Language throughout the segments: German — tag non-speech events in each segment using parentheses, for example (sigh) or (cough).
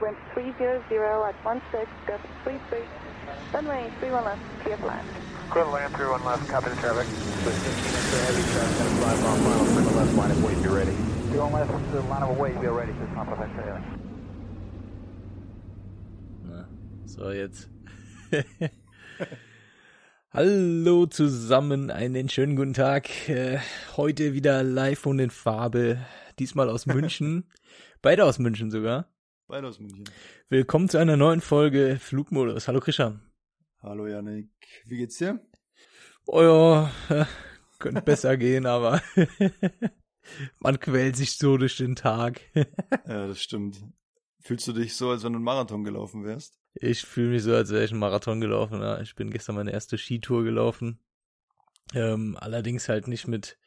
wind 300 at 16, gust 33, runway 31 left, clear for land. Clear to land, 31 left, copy the traffic. With 15 inch of heavy traffic, gonna fly final, clear to left, line of weight, be ready. 31 left, uh, line of weight, be ready, just not perfect trailer. Na, so, jetzt. (laughs) Hallo zusammen, einen schönen guten Tag. Äh, heute wieder live und in Farbe. Diesmal aus München. (laughs) Beide aus München sogar. Beide aus München. Willkommen zu einer neuen Folge Flugmodus. Hallo Christian. Hallo Janik. Wie geht's dir? Oh ja, (laughs) könnte besser gehen, aber (laughs) man quält sich so durch den Tag. (laughs) Ja, das stimmt. Fühlst du dich so, als wenn du einen Marathon gelaufen wärst? Ich fühle mich so, als wäre ich einen Marathon gelaufen. Ja. Ich bin gestern meine erste Skitour gelaufen. Ähm, allerdings halt nicht mit,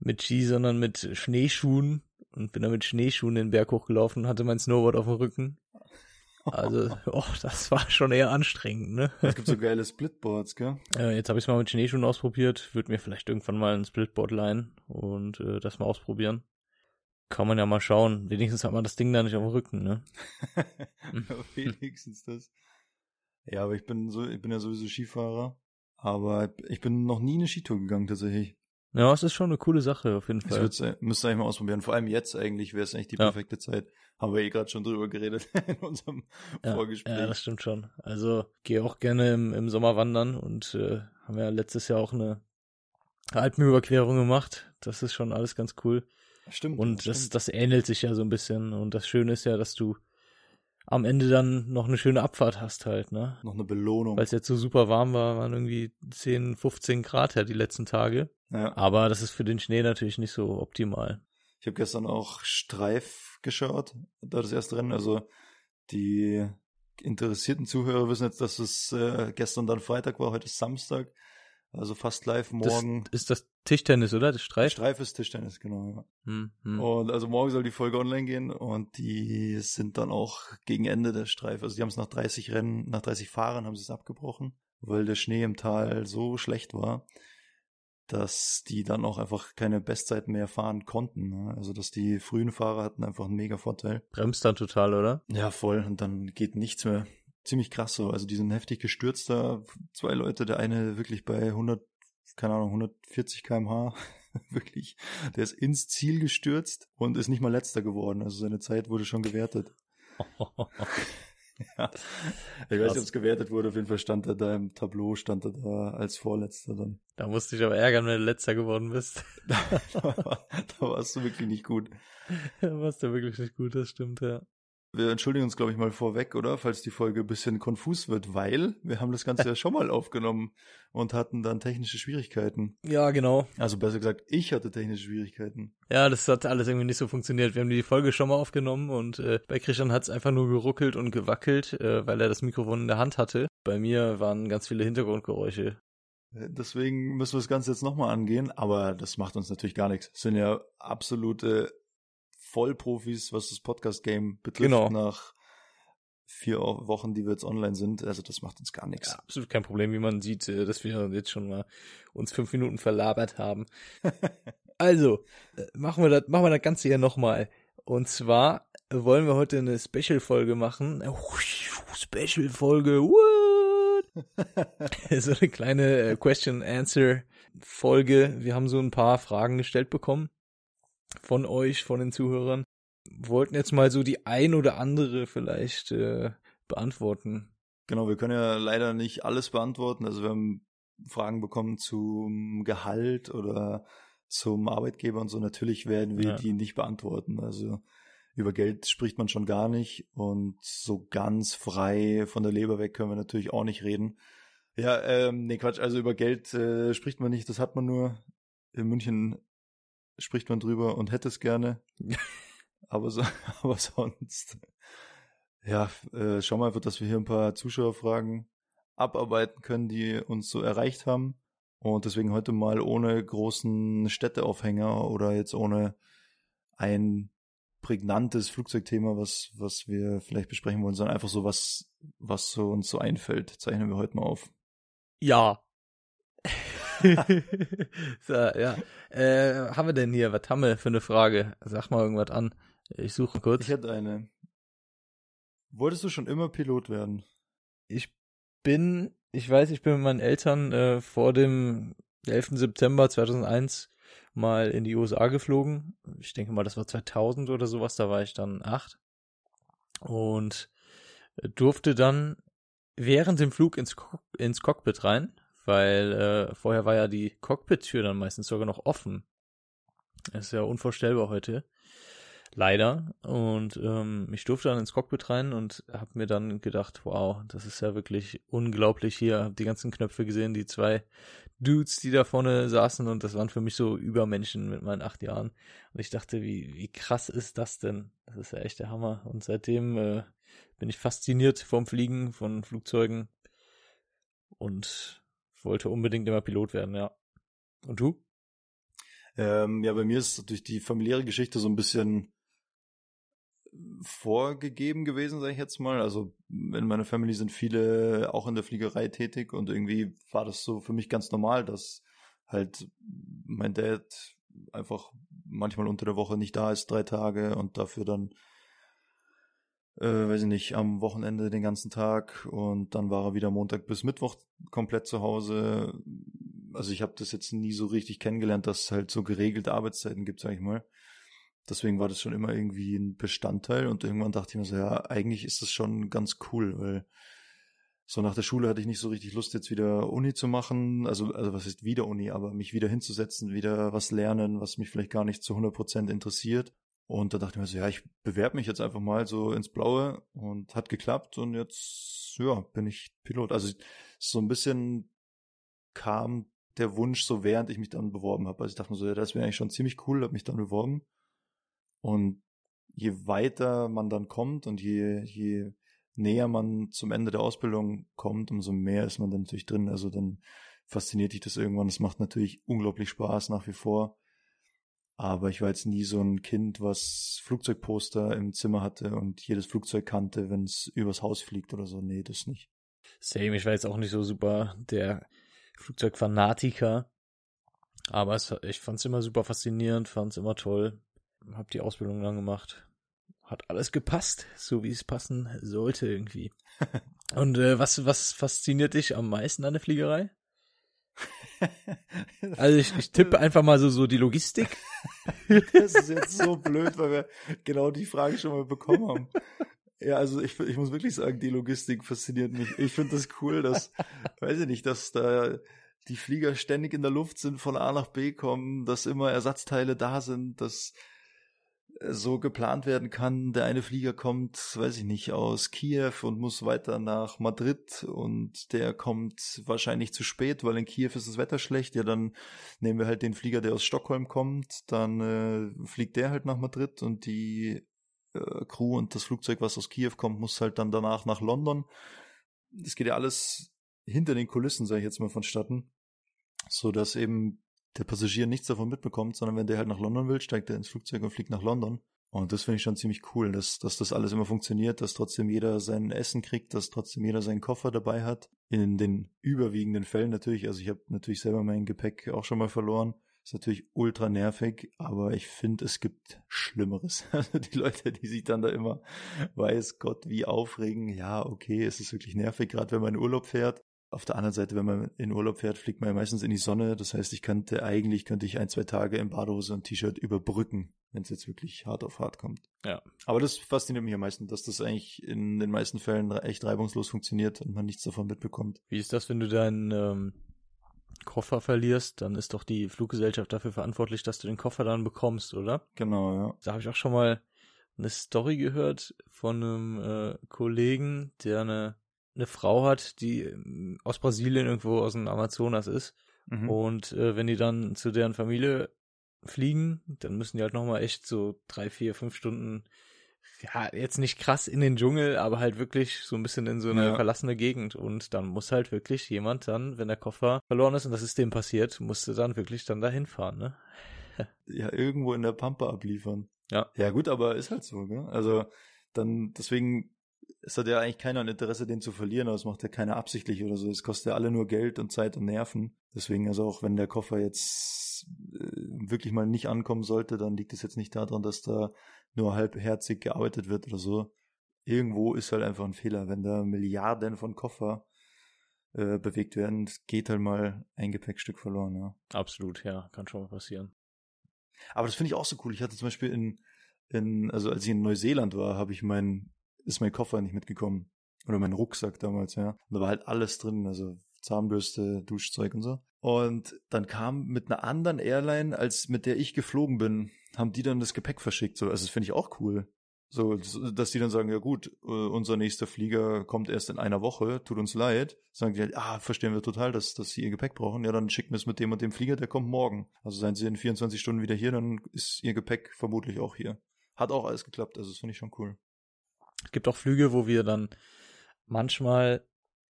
mit Ski, sondern mit Schneeschuhen. Und bin dann mit Schneeschuhen den Berg hochgelaufen, hatte mein Snowboard auf dem Rücken. Also, (laughs) oh, das war schon eher anstrengend, ne? Es gibt so geile Splitboards, gell? Äh, jetzt habe ich es mal mit Schneeschuhen ausprobiert. Würde mir vielleicht irgendwann mal ein Splitboard leihen und äh, das mal ausprobieren. Kann man ja mal schauen. Wenigstens hat man das Ding da nicht auf dem Rücken, ne? (laughs) Wenigstens das. Ja, aber ich bin so, ich bin ja sowieso Skifahrer. Aber ich bin noch nie eine Skitour gegangen, tatsächlich. Ja, es ist schon eine coole Sache, auf jeden Fall. würde müsste eigentlich mal ausprobieren. Vor allem jetzt eigentlich wäre es eigentlich die Ja. perfekte Zeit. Haben wir eh gerade schon drüber geredet (laughs) in unserem Ja, Vorgespräch. ja, das stimmt schon. Also gehe auch gerne im, im Sommer wandern und äh, haben ja letztes Jahr auch eine Alpenüberquerung gemacht. Das ist schon alles ganz cool. stimmt. Und das, stimmt. das ähnelt sich ja so ein bisschen. Und das Schöne ist ja, dass du am Ende dann noch eine schöne Abfahrt hast halt, ne? noch eine Belohnung. Weil es jetzt so super warm war, waren irgendwie 10, 15 Grad ja die letzten Tage. Ja. Aber das ist für den Schnee natürlich nicht so optimal. Ich habe gestern auch Streif geschaut, da das erste Rennen. Also die interessierten Zuhörer wissen jetzt, dass es äh, gestern dann Freitag war, heute ist Samstag. Also fast live morgen. Das ist das Tischtennis, oder? Das Streif? Streif ist Tischtennis, genau. Ja. Hm, hm. Und also morgen soll die Folge online gehen und die sind dann auch gegen Ende der Streif. Also die haben es nach 30 Rennen, nach 30 Fahrern haben sie es abgebrochen, weil der Schnee im Tal so schlecht war, dass die dann auch einfach keine Bestzeit mehr fahren konnten. ne? Also dass die frühen Fahrer hatten einfach einen mega Vorteil. Bremst dann total, oder? Ja, voll. Und dann geht nichts mehr. Ziemlich krass so. Also die sind heftig gestürzt da. Zwei Leute, der eine wirklich bei 100, keine Ahnung, 140 kmh. (laughs) wirklich. Der ist ins Ziel gestürzt und ist nicht mal letzter geworden. Also seine Zeit wurde schon gewertet. (laughs) (laughs) Ja. Ich weiß nicht, ob es gewertet wurde. Auf jeden Fall stand er da im Tableau, stand er da als Vorletzter dann. (laughs) Da musste ich aber ärgern, wenn du letzter geworden bist. da, (laughs) war, da warst du wirklich nicht gut. da warst du wirklich nicht gut, das stimmt, ja. Wir entschuldigen uns, glaube ich, mal vorweg, oder? Falls die Folge ein bisschen konfus wird, weil wir haben das Ganze ja schon mal aufgenommen und hatten dann technische Schwierigkeiten. Ja, genau. Also besser gesagt, ich hatte technische Schwierigkeiten. Ja, das hat alles irgendwie nicht so funktioniert. Wir haben die Folge schon mal aufgenommen und äh, bei Christian hat es einfach nur geruckelt und gewackelt, äh, weil er das Mikrofon in der Hand hatte. Bei mir waren ganz viele Hintergrundgeräusche. Äh, Deswegen müssen wir das Ganze jetzt nochmal angehen, aber das macht uns natürlich gar nichts. Es sind ja absolute Vollprofis, was das Podcast-Game betrifft, Genau. nach vier Wochen, die wir jetzt online sind. Also das macht uns gar nichts. Ja, absolut kein Problem, wie man sieht, äh, dass wir jetzt schon mal uns fünf Minuten verlabert haben. (laughs) Also, äh, machen wir das, machen wir das Ganze hier nochmal. Und zwar wollen wir heute eine Special-Folge machen. Äh, Special-Folge, (laughs) so eine kleine äh, Question-Answer-Folge. Wir haben so ein paar Fragen gestellt bekommen von euch, von den Zuhörern. Wollten jetzt mal so die ein oder andere vielleicht äh, beantworten. Genau, wir können ja leider nicht alles beantworten. Also wir haben Fragen bekommen zum Gehalt oder zum Arbeitgeber und so. Natürlich werden wir Ja. die nicht beantworten. Also über Geld spricht man schon gar nicht und so ganz frei von der Leber weg können wir natürlich auch nicht reden. Ja, ähm, nee, Quatsch, also über Geld äh, spricht man nicht, das hat man nur. In München spricht man drüber und hätte es gerne. (laughs) aber, so, (laughs) aber sonst ja, äh, schau mal einfach, dass wir hier ein paar Zuschauerfragen abarbeiten können, die uns so erreicht haben. Und deswegen heute mal ohne großen Städteaufhänger oder jetzt ohne ein prägnantes Flugzeugthema, was, was wir vielleicht besprechen wollen, sondern einfach so was, was so uns so einfällt, zeichnen wir heute mal auf. Ja. (laughs) so, ja. Äh, haben wir denn hier? Was haben wir für eine Frage? Sag mal irgendwas an. Ich suche kurz. Ich hätte eine. Wolltest du schon immer Pilot werden? Ich bin, ich weiß, ich bin mit meinen Eltern äh, vor dem 11. September 2001 mal in die USA geflogen. Ich denke mal, das war 2000 oder sowas, da war ich dann acht. Und durfte dann während dem Flug ins, Co ins Cockpit rein, weil äh, vorher war ja die Cockpit-Tür dann meistens sogar noch offen. Das ist ja unvorstellbar heute. Leider. Und ähm, ich durfte dann ins Cockpit rein und habe mir dann gedacht, wow, das ist ja wirklich unglaublich hier. Hab die ganzen Knöpfe gesehen, die zwei Dudes, die da vorne saßen und das waren für mich so Übermenschen mit meinen acht Jahren. Und ich dachte, wie, wie krass ist das denn? Das ist ja echt der Hammer. Und seitdem äh, bin ich fasziniert vom Fliegen, von Flugzeugen und wollte unbedingt immer Pilot werden, ja. Und du? Ähm, ja, bei mir ist durch die familiäre Geschichte so ein bisschen vorgegeben gewesen, sage ich jetzt mal. Also in meiner Family sind viele auch in der Fliegerei tätig und irgendwie war das so für mich ganz normal, dass halt mein Dad einfach manchmal unter der Woche nicht da ist, drei Tage und dafür dann, äh, weiß ich nicht, am Wochenende den ganzen Tag und dann war er wieder Montag bis Mittwoch komplett zu Hause. Also ich habe das jetzt nie so richtig kennengelernt, dass es halt so geregelte Arbeitszeiten gibt, sag ich mal. Deswegen war das schon immer irgendwie ein Bestandteil und irgendwann dachte ich mir so, ja, eigentlich ist das schon ganz cool, weil so nach der Schule hatte ich nicht so richtig Lust, jetzt wieder Uni zu machen. Also, also was ist wieder Uni, aber mich wieder hinzusetzen, wieder was lernen, was mich vielleicht gar nicht zu 100 Prozent interessiert. Und da dachte ich mir so, ja, ich bewerbe mich jetzt einfach mal so ins Blaue und hat geklappt und jetzt, ja, bin ich Pilot. Also so ein bisschen kam der Wunsch so, während ich mich dann beworben habe. Also ich dachte mir so, ja, das wäre eigentlich schon ziemlich cool, habe mich dann beworben. Und je weiter man dann kommt und je, je näher man zum Ende der Ausbildung kommt, umso mehr ist man dann natürlich drin. Also dann fasziniert dich das irgendwann. Es macht natürlich unglaublich Spaß nach wie vor. Aber ich war jetzt nie so ein Kind, was Flugzeugposter im Zimmer hatte und jedes Flugzeug kannte, wenn es übers Haus fliegt oder so. Nee, das nicht. Same, ich war jetzt auch nicht so super der Flugzeugfanatiker. Aber es, ich fand es immer super faszinierend, fand es immer toll habe die Ausbildung lang gemacht. Hat alles gepasst, so wie es passen sollte irgendwie. (laughs) Und äh, was, was fasziniert dich am meisten an der Fliegerei? Also ich, ich tippe einfach mal so, so die Logistik. (laughs) Das ist jetzt so blöd, weil wir genau die Frage schon mal bekommen haben. Ja, also ich, ich muss wirklich sagen, die Logistik fasziniert mich. Ich finde das cool, dass, weiß ich nicht, dass da die Flieger ständig in der Luft sind, von A nach B kommen, dass immer Ersatzteile da sind, dass so geplant werden kann. Der eine Flieger kommt, weiß ich nicht, aus Kiew und muss weiter nach Madrid und der kommt wahrscheinlich zu spät, weil in Kiew ist das Wetter schlecht. Ja, dann nehmen wir halt den Flieger, der aus Stockholm kommt, dann äh, fliegt der halt nach Madrid und die äh, Crew und das Flugzeug, was aus Kiew kommt, muss halt dann danach nach London. Das geht ja alles hinter den Kulissen, sage ich jetzt mal vonstatten, so dass eben der Passagier nichts davon mitbekommt, sondern wenn der halt nach London will, steigt er ins Flugzeug und fliegt nach London. Und das finde ich schon ziemlich cool, dass, dass das alles immer funktioniert, dass trotzdem jeder sein Essen kriegt, dass trotzdem jeder seinen Koffer dabei hat. In den überwiegenden Fällen natürlich, also ich habe natürlich selber mein Gepäck auch schon mal verloren. Ist natürlich ultra nervig, aber ich finde, es gibt Schlimmeres. (laughs) Also die Leute, die sich dann da immer, weiß Gott, wie aufregen. Ja, okay, es ist wirklich nervig, gerade wenn man in Urlaub fährt. Auf der anderen Seite, wenn man in Urlaub fährt, fliegt man ja meistens in die Sonne. Das heißt, ich könnte eigentlich könnte ich ein, zwei Tage in Badehose und T-Shirt überbrücken, wenn es jetzt wirklich hart auf hart kommt. Ja. Aber das fasziniert mich am meisten, dass das eigentlich in den meisten Fällen echt reibungslos funktioniert und man nichts davon mitbekommt. Wie ist das, wenn du deinen ähm, Koffer verlierst? Dann ist doch die Fluggesellschaft dafür verantwortlich, dass du den Koffer dann bekommst, oder? Genau, ja. Da habe ich auch schon mal eine Story gehört von einem äh, Kollegen, der eine eine Frau hat, die ähm, aus Brasilien irgendwo aus dem Amazonas ist. Mhm. Und äh, wenn die dann zu deren Familie fliegen, dann müssen die halt nochmal echt so drei, vier, fünf Stunden, ja, jetzt nicht krass in den Dschungel, aber halt wirklich so ein bisschen in so eine ja. verlassene Gegend. Und dann muss halt wirklich jemand dann, wenn der Koffer verloren ist und das ist dem passiert, musste dann wirklich dann dahin fahren, ne? ja, irgendwo in der Pampa abliefern. Ja. Ja, gut, aber ist halt so, gell? Also, dann, deswegen es hat ja eigentlich keiner ein Interesse, den zu verlieren, aber es macht ja keiner absichtlich oder so. Es kostet ja alle nur Geld und Zeit und Nerven. Deswegen, also auch wenn der Koffer jetzt äh, wirklich mal nicht ankommen sollte, dann liegt es jetzt nicht daran, dass da nur halbherzig gearbeitet wird oder so. irgendwo ist halt einfach ein Fehler. Wenn da Milliarden von Koffer äh, bewegt werden, geht halt mal ein Gepäckstück verloren, ja. Absolut, ja, kann schon mal passieren. Aber das finde ich auch so cool. Ich hatte zum Beispiel in, in, also als ich in Neuseeland war, habe ich mein, ist mein Koffer nicht mitgekommen. Oder mein Rucksack damals, ja. Und da war halt alles drin, also Zahnbürste, Duschzeug und so. Und dann kam mit einer anderen Airline, als mit der ich geflogen bin, haben die dann das Gepäck verschickt. So, also das finde ich auch cool. So, dass die dann sagen, ja gut, äh, unser nächster Flieger kommt erst in einer Woche, tut uns leid. Sagen die halt, ah, verstehen wir total, dass, dass sie ihr Gepäck brauchen. Ja, dann schicken wir es mit dem und dem Flieger, der kommt morgen. Also seien sie in 24 Stunden wieder hier, dann ist ihr Gepäck vermutlich auch hier. Hat auch alles geklappt, also das finde ich schon cool. Es gibt auch Flüge, wo wir dann manchmal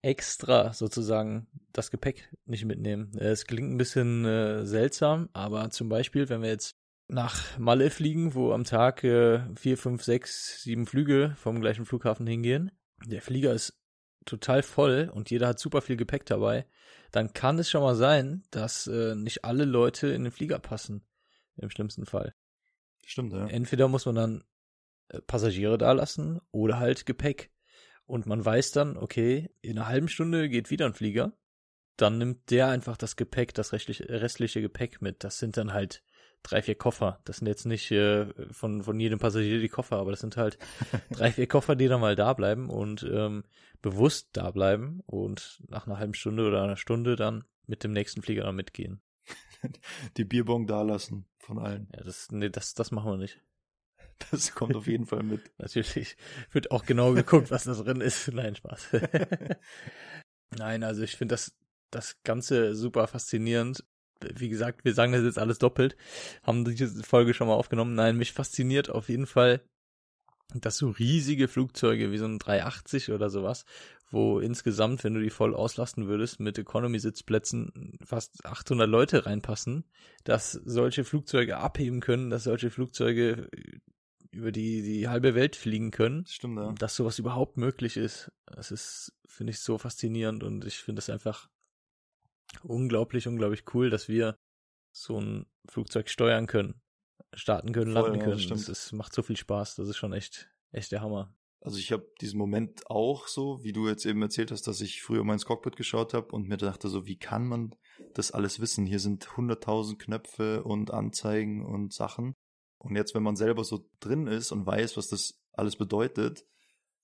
extra sozusagen das Gepäck nicht mitnehmen. Es klingt ein bisschen äh, seltsam, aber zum Beispiel, wenn wir jetzt nach Malle fliegen, wo am Tag äh, vier, fünf, sechs, sieben Flüge vom gleichen Flughafen hingehen. Der Flieger ist total voll und jeder hat super viel Gepäck dabei. Dann kann es schon mal sein, dass äh, nicht alle Leute in den Flieger passen. Im schlimmsten Fall. Stimmt, ja. Entweder muss man dann äh, Passagiere da lassen oder halt Gepäck. Und man weiß dann, okay, in einer halben Stunde geht wieder ein Flieger. Dann nimmt der einfach das Gepäck, das restliche, restliche Gepäck mit. Das sind dann halt drei, vier Koffer. Das sind jetzt nicht äh, von, von jedem Passagier die Koffer, aber das sind halt (laughs) drei, vier Koffer, die dann mal da bleiben und ähm, bewusst da bleiben und nach einer halben Stunde oder einer Stunde dann mit dem nächsten Flieger dann mitgehen. (laughs) Die Bierbong da lassen von allen. Ja, das, nee, das, das machen wir nicht. Das kommt auf jeden Fall mit. (laughs) Natürlich wird auch genau geguckt, was da drin ist. Nein, Spaß. (laughs) Nein, also ich finde das, das Ganze super faszinierend wie gesagt, wir sagen das jetzt alles doppelt, haben diese Folge schon mal aufgenommen. Nein, mich fasziniert auf jeden Fall, dass so riesige Flugzeuge wie so ein 380 oder sowas, wo insgesamt, wenn du die voll auslasten würdest, mit Economy-Sitzplätzen fast 800 Leute reinpassen, dass solche Flugzeuge abheben können, dass solche Flugzeuge über die, die halbe Welt fliegen können. Stimmt, ja. Dass sowas überhaupt möglich ist. Das ist, finde ich, so faszinierend und ich finde es einfach unglaublich, unglaublich cool, dass wir so ein Flugzeug steuern können, starten können, Voll, landen können. Ja, das, das, macht so viel Spaß. Das ist schon echt, echt der Hammer. Also ich habe diesen Moment auch so, wie du jetzt eben erzählt hast, dass ich früher mal ins Cockpit geschaut habe und mir dachte so, wie kann man das alles wissen? Hier sind hunderttausend Knöpfe und Anzeigen und Sachen. Und jetzt, wenn man selber so drin ist und weiß, was das alles bedeutet,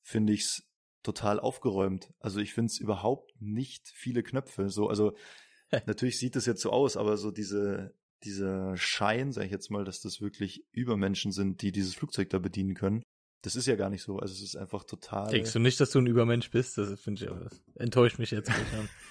finde ich es total aufgeräumt. Also ich finde es überhaupt nicht viele Knöpfe. So, also (laughs) natürlich sieht es jetzt so aus, aber so diese, dieser Schein, sage ich jetzt mal, dass das wirklich Übermenschen sind, die dieses Flugzeug da bedienen können, das ist ja gar nicht so. Also es ist einfach total. Denkst du nicht, dass du ein Übermensch bist? Das finde ich, das enttäuscht mich jetzt.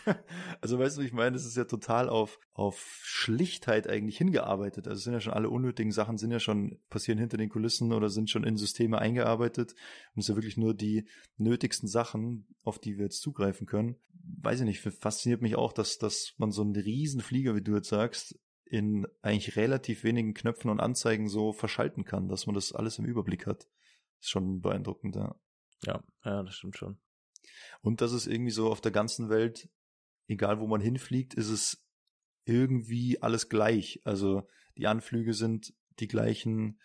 (laughs) also weißt du, ich meine, es ist ja total auf, auf Schlichtheit eigentlich hingearbeitet. Also es sind ja schon alle unnötigen Sachen, sind ja schon, passieren hinter den Kulissen oder sind schon in Systeme eingearbeitet. Und es sind ja wirklich nur die nötigsten Sachen, auf die wir jetzt zugreifen können. Weiß ich nicht, fasziniert mich auch, dass, dass man so einen riesen Flieger, wie du jetzt sagst, in eigentlich relativ wenigen Knöpfen und Anzeigen so verschalten kann, dass man das alles im Überblick hat. Ist schon beeindruckend, ja. Ja, ja, das stimmt schon. Und dass es irgendwie so auf der ganzen Welt, egal wo man hinfliegt, ist es irgendwie alles gleich. Also die Anflüge sind die gleichen.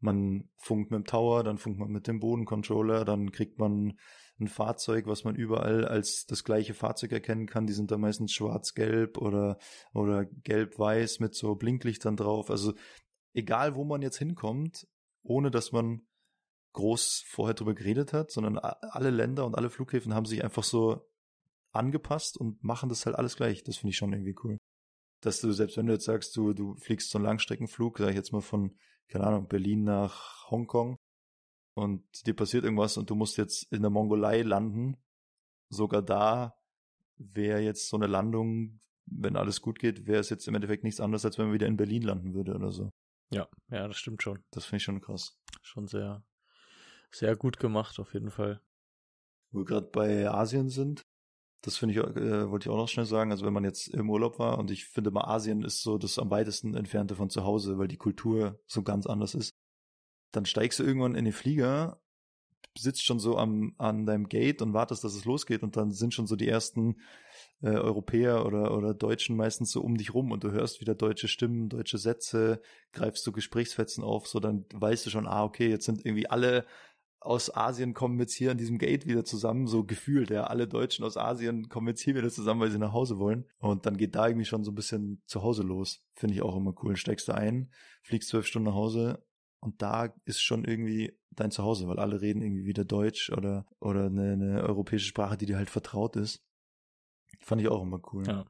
Man funkt mit dem Tower, dann funkt man mit dem Bodencontroller, dann kriegt man ein Fahrzeug, was man überall als das gleiche Fahrzeug erkennen kann. Die sind da meistens schwarz-gelb oder, oder gelb-weiß mit so Blinklichtern drauf. Also egal, wo man jetzt hinkommt, ohne dass man groß vorher drüber geredet hat, sondern alle Länder und alle Flughäfen haben sich einfach so angepasst und machen das halt alles gleich. Das finde ich schon irgendwie cool. Dass du, selbst wenn du jetzt sagst, du, du fliegst so einen Langstreckenflug, sag ich jetzt mal von, keine Ahnung, Berlin nach Hongkong und dir passiert irgendwas und du musst jetzt in der Mongolei landen, sogar da wäre jetzt so eine Landung, wenn alles gut geht, wäre es jetzt im Endeffekt nichts anderes, als wenn man wieder in Berlin landen würde oder so. Ja, ja, das stimmt schon. Das finde ich schon krass. Schon sehr, sehr gut gemacht, auf jeden Fall. Wo wir gerade bei Asien sind, das finde ich, äh, wollte ich auch noch schnell sagen. Also wenn man jetzt im Urlaub war und ich finde mal Asien ist so das am weitesten entfernte von zu Hause, weil die Kultur so ganz anders ist. Dann steigst du irgendwann in den Flieger, sitzt schon so am, an deinem Gate und wartest, dass es losgeht und dann sind schon so die ersten äh, Europäer oder, oder Deutschen meistens so um dich rum und du hörst wieder deutsche Stimmen, deutsche Sätze, greifst du Gesprächsfetzen auf, so dann weißt du schon, ah, okay, jetzt sind irgendwie alle aus Asien kommen jetzt hier an diesem Gate wieder zusammen, so gefühlt, ja, alle Deutschen aus Asien kommen jetzt hier wieder zusammen, weil sie nach Hause wollen. Und dann geht da irgendwie schon so ein bisschen zu Hause los. Finde ich auch immer cool. Steigst du ein, fliegst zwölf Stunden nach Hause und da ist schon irgendwie dein Zuhause, weil alle reden irgendwie wieder Deutsch oder, oder eine, eine europäische Sprache, die dir halt vertraut ist. Fand ich auch immer cool. Ja.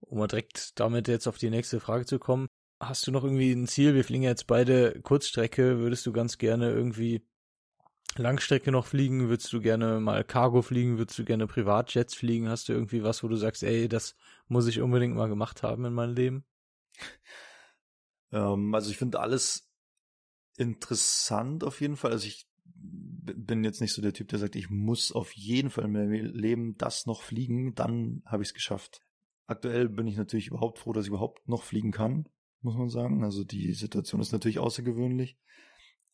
Um mal direkt damit jetzt auf die nächste Frage zu kommen. Hast du noch irgendwie ein Ziel? Wir fliegen jetzt beide Kurzstrecke. Würdest du ganz gerne irgendwie Langstrecke noch fliegen? Würdest du gerne mal Cargo fliegen? Würdest du gerne Privatjets fliegen? Hast du irgendwie was, wo du sagst, ey, das muss ich unbedingt mal gemacht haben in meinem Leben? Ähm, also ich finde alles interessant auf jeden Fall. Also ich bin jetzt nicht so der Typ, der sagt, ich muss auf jeden Fall in meinem Leben das noch fliegen, dann habe ich es geschafft. Aktuell bin ich natürlich überhaupt froh, dass ich überhaupt noch fliegen kann, muss man sagen. Also die Situation ist natürlich außergewöhnlich.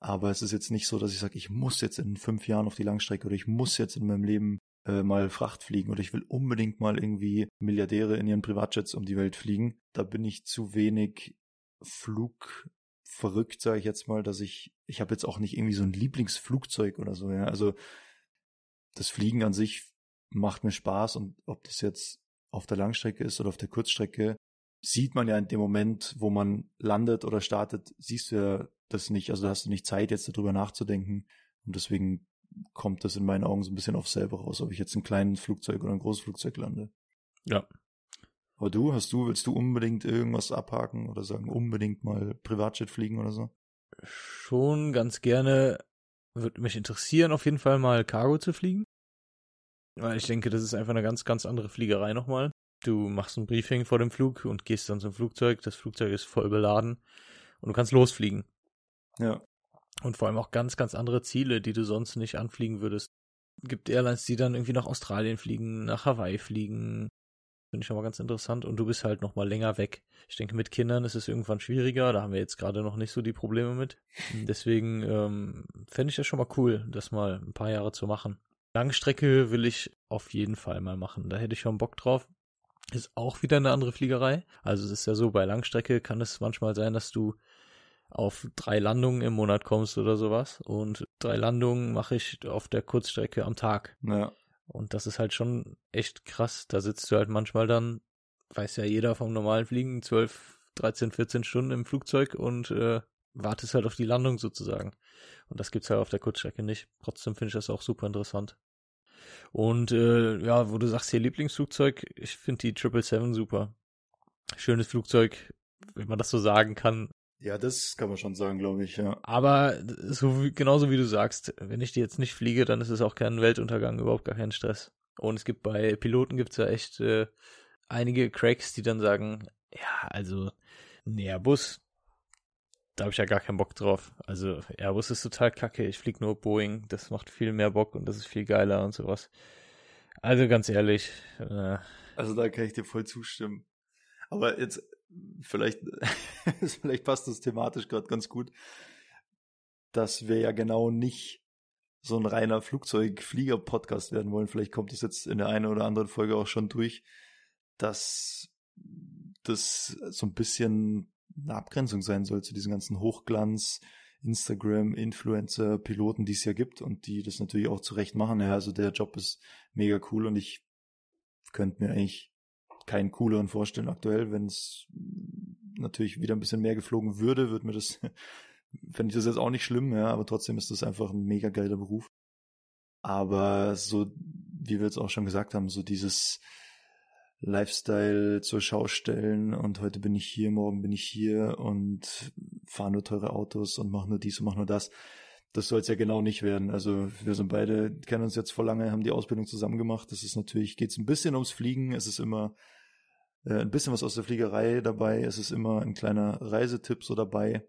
Aber es ist jetzt nicht so, dass ich sage, ich muss jetzt in fünf Jahren auf die Langstrecke oder ich muss jetzt in meinem Leben äh, mal Fracht fliegen oder ich will unbedingt mal irgendwie Milliardäre in ihren Privatjets um die Welt fliegen. Da bin ich zu wenig Flug verrückt, sage ich jetzt mal, dass ich, ich habe jetzt auch nicht irgendwie so ein Lieblingsflugzeug oder so, ja. Also das Fliegen an sich macht mir Spaß und ob das jetzt auf der Langstrecke ist oder auf der Kurzstrecke, sieht man ja in dem Moment, wo man landet oder startet, siehst du ja das nicht. Also da hast du nicht Zeit, jetzt darüber nachzudenken. Und deswegen kommt das in meinen Augen so ein bisschen auf selber raus, ob ich jetzt ein kleines Flugzeug oder ein großes Flugzeug lande. Ja. Aber du, hast du, willst du unbedingt irgendwas abhaken oder sagen, unbedingt mal Privatjet fliegen oder so? Schon ganz gerne. Würde mich interessieren, auf jeden Fall mal Cargo zu fliegen. Weil ich denke, das ist einfach eine ganz, ganz andere Fliegerei nochmal. Du machst ein Briefing vor dem Flug und gehst dann zum Flugzeug. Das Flugzeug ist voll beladen und du kannst losfliegen. Ja. Und vor allem auch ganz, ganz andere Ziele, die du sonst nicht anfliegen würdest. Gibt Airlines, die dann irgendwie nach Australien fliegen, nach Hawaii fliegen. Finde ich aber ganz interessant. Und du bist halt noch mal länger weg. Ich denke, mit Kindern ist es irgendwann schwieriger. Da haben wir jetzt gerade noch nicht so die Probleme mit. Deswegen ähm, fände ich das schon mal cool, das mal ein paar Jahre zu machen. Langstrecke will ich auf jeden Fall mal machen. Da hätte ich schon Bock drauf. Ist auch wieder eine andere Fliegerei. Also es ist ja so, bei Langstrecke kann es manchmal sein, dass du auf drei Landungen im Monat kommst oder sowas. Und drei Landungen mache ich auf der Kurzstrecke am Tag. Ja. Und das ist halt schon echt krass. Da sitzt du halt manchmal dann, weiß ja jeder vom normalen Fliegen, 12, 13, 14 Stunden im Flugzeug und äh, wartest halt auf die Landung sozusagen. Und das gibt's halt auf der Kurzstrecke nicht. Trotzdem finde ich das auch super interessant. Und äh, ja, wo du sagst hier Lieblingsflugzeug, ich finde die 777 super. Schönes Flugzeug, wenn man das so sagen kann. Ja, das kann man schon sagen, glaube ich, ja. Aber so wie, genauso wie du sagst, wenn ich die jetzt nicht fliege, dann ist es auch kein Weltuntergang, überhaupt gar kein Stress. Und es gibt bei Piloten gibt's ja echt äh, einige Cracks, die dann sagen, ja, also ein Airbus, da habe ich ja gar keinen Bock drauf. Also Airbus ist total kacke, ich flieg nur Boeing, das macht viel mehr Bock und das ist viel geiler und sowas. Also ganz ehrlich. Äh, also da kann ich dir voll zustimmen. Aber jetzt vielleicht, (laughs) vielleicht passt das thematisch gerade ganz gut, dass wir ja genau nicht so ein reiner Flugzeugflieger-Podcast werden wollen. Vielleicht kommt es jetzt in der einen oder anderen Folge auch schon durch, dass das so ein bisschen eine Abgrenzung sein soll zu diesen ganzen Hochglanz, Instagram, Influencer, Piloten, die es ja gibt und die das natürlich auch zurecht machen. Ja, also der Job ist mega cool und ich könnte mir eigentlich keinen cooleren vorstellen aktuell. Wenn es natürlich wieder ein bisschen mehr geflogen würde, würde mir das, (laughs) fände ich das jetzt auch nicht schlimm, ja, aber trotzdem ist das einfach ein mega geiler Beruf. Aber so, wie wir jetzt auch schon gesagt haben, so dieses Lifestyle zur Schau stellen und heute bin ich hier, morgen bin ich hier und fahre nur teure Autos und mache nur dies und mache nur das. Das soll es ja genau nicht werden. Also wir sind beide, kennen uns jetzt vor lange, haben die Ausbildung zusammen gemacht. Das ist natürlich, geht es ein bisschen ums Fliegen. Es ist immer äh, ein bisschen was aus der Fliegerei dabei. Es ist immer ein kleiner Reisetipp so dabei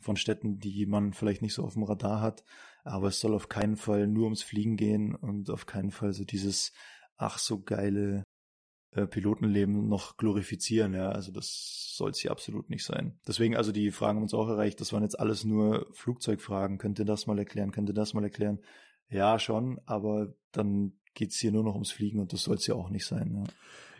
von Städten, die man vielleicht nicht so auf dem Radar hat. Aber es soll auf keinen Fall nur ums Fliegen gehen und auf keinen Fall so dieses ach so geile äh, Pilotenleben noch glorifizieren. Ja, also das soll es hier absolut nicht sein. Deswegen also die Fragen haben uns auch erreicht. Das waren jetzt alles nur Flugzeugfragen. Könnt ihr das mal erklären? Könnt ihr das mal erklären? Ja, schon, aber dann geht's hier nur noch ums Fliegen und das soll es ja auch nicht sein. Ja.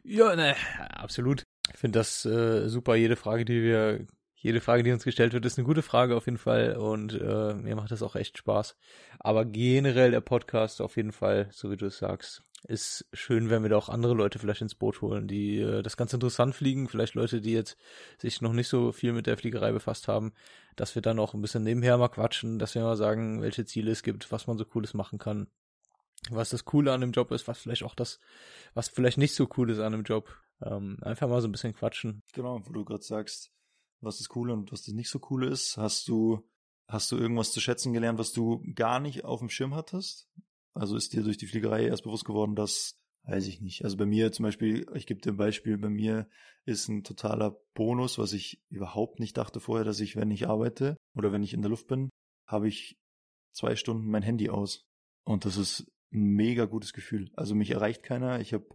Ja, ne, absolut. Ich finde das äh, super. Jede Frage, die wir jede Frage, die uns gestellt wird, ist eine gute Frage auf jeden Fall und äh, mir macht das auch echt Spaß. Aber generell der Podcast auf jeden Fall, so wie du es sagst, ist schön, wenn wir da auch andere Leute vielleicht ins Boot holen, die äh, das ganz interessant fliegen, vielleicht Leute, die jetzt sich noch nicht so viel mit der Fliegerei befasst haben, dass wir dann auch ein bisschen nebenher mal quatschen, dass wir mal sagen, welche Ziele es gibt, was man so cooles machen kann, was das Coole an dem Job ist, was vielleicht auch das, was vielleicht nicht so cool ist an dem Job. Ähm, einfach mal so ein bisschen quatschen. Genau, wo du gerade sagst, was das Coole und was das nicht so Coole ist, hast du, hast du irgendwas zu schätzen gelernt, was du gar nicht auf dem Schirm hattest? Also ist dir durch die Fliegerei erst bewusst geworden, dass, weiß ich nicht. Also bei mir zum Beispiel, ich gebe dir ein Beispiel, bei mir ist ein totaler Bonus, was ich überhaupt nicht dachte vorher, dass ich, wenn ich arbeite oder wenn ich in der Luft bin, habe ich zwei Stunden mein Handy aus. Und das ist ein mega gutes Gefühl. Also mich erreicht keiner. Ich habe,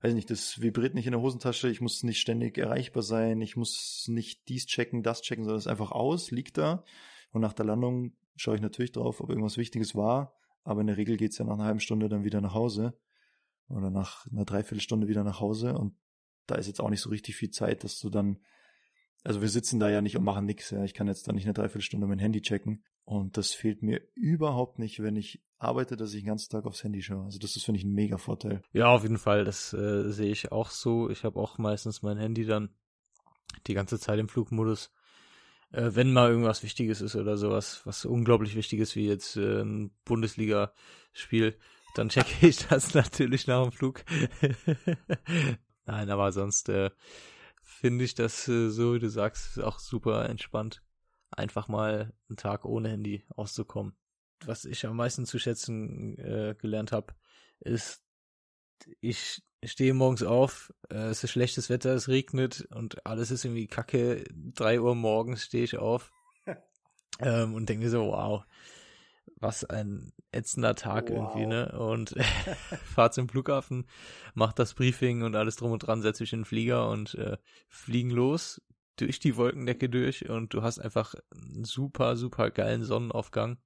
weiß nicht, das vibriert nicht in der Hosentasche. Ich muss nicht ständig erreichbar sein. Ich muss nicht dies checken, das checken, sondern es ist einfach aus, liegt da. Und nach der Landung schaue ich natürlich drauf, ob irgendwas Wichtiges war. Aber in der Regel geht's ja nach einer halben Stunde dann wieder nach Hause oder nach einer Dreiviertelstunde wieder nach Hause und da ist jetzt auch nicht so richtig viel Zeit, dass du dann, also wir sitzen da ja nicht und machen nichts. Ja. Ich kann jetzt da nicht eine Dreiviertelstunde mein Handy checken und das fehlt mir überhaupt nicht, wenn ich arbeite, dass ich den ganzen Tag aufs Handy schaue. Also das ist, finde ich, ein mega Vorteil. Ja, auf jeden Fall. Das äh, sehe ich auch so. Ich habe auch meistens mein Handy dann die ganze Zeit im Flugmodus äh, wenn mal irgendwas Wichtiges ist oder sowas, was unglaublich wichtig ist, wie jetzt äh, ein Bundesligaspiel, dann checke (laughs) ich das natürlich nach dem Flug. (laughs) Nein, aber sonst äh, finde ich das, äh, so wie du sagst, auch super entspannt, einfach mal einen Tag ohne Handy auszukommen. Was ich am meisten zu schätzen äh, gelernt habe, ist, ich stehe morgens auf, äh, es ist schlechtes Wetter, es regnet und alles ist irgendwie kacke. Drei Uhr morgens stehe ich auf (laughs) ähm, und denke mir so, wow, was ein ätzender Tag wow. irgendwie, ne? Und (laughs) (laughs) fahr zum Flughafen, mach das Briefing und alles drum und dran, setze mich in den Flieger und äh, fliegen los durch die Wolkendecke durch und du hast einfach einen super, super geilen Sonnenaufgang.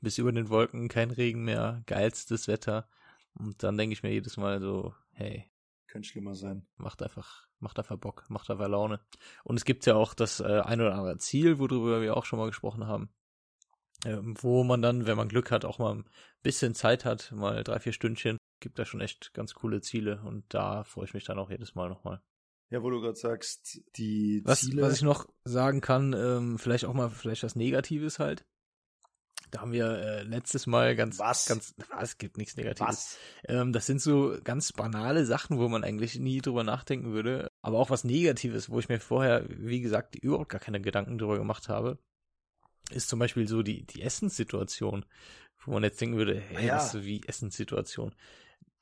Bis über den Wolken, kein Regen mehr, geilstes Wetter. Und dann denke ich mir jedes Mal so, hey. Könnte schlimmer sein. Macht einfach, macht einfach Bock, macht einfach Laune. Und es gibt ja auch das äh, ein oder andere Ziel, worüber wir auch schon mal gesprochen haben. Ähm, wo man dann, wenn man Glück hat, auch mal ein bisschen Zeit hat, mal drei, vier Stündchen, gibt da schon echt ganz coole Ziele und da freue ich mich dann auch jedes Mal nochmal. Ja, wo du gerade sagst, die was, Ziele. Was ich noch sagen kann, ähm, vielleicht auch mal vielleicht was Negatives halt. Da haben wir äh, letztes Mal ganz, was? ganz, (laughs) was gibt nichts Negatives. Ähm, das sind so ganz banale Sachen, wo man eigentlich nie drüber nachdenken würde. Aber auch was Negatives, wo ich mir vorher, wie gesagt, überhaupt gar keine Gedanken drüber gemacht habe, ist zum Beispiel so die, die Essenssituation, wo man jetzt denken würde, hey, ja. was wie Essenssituation?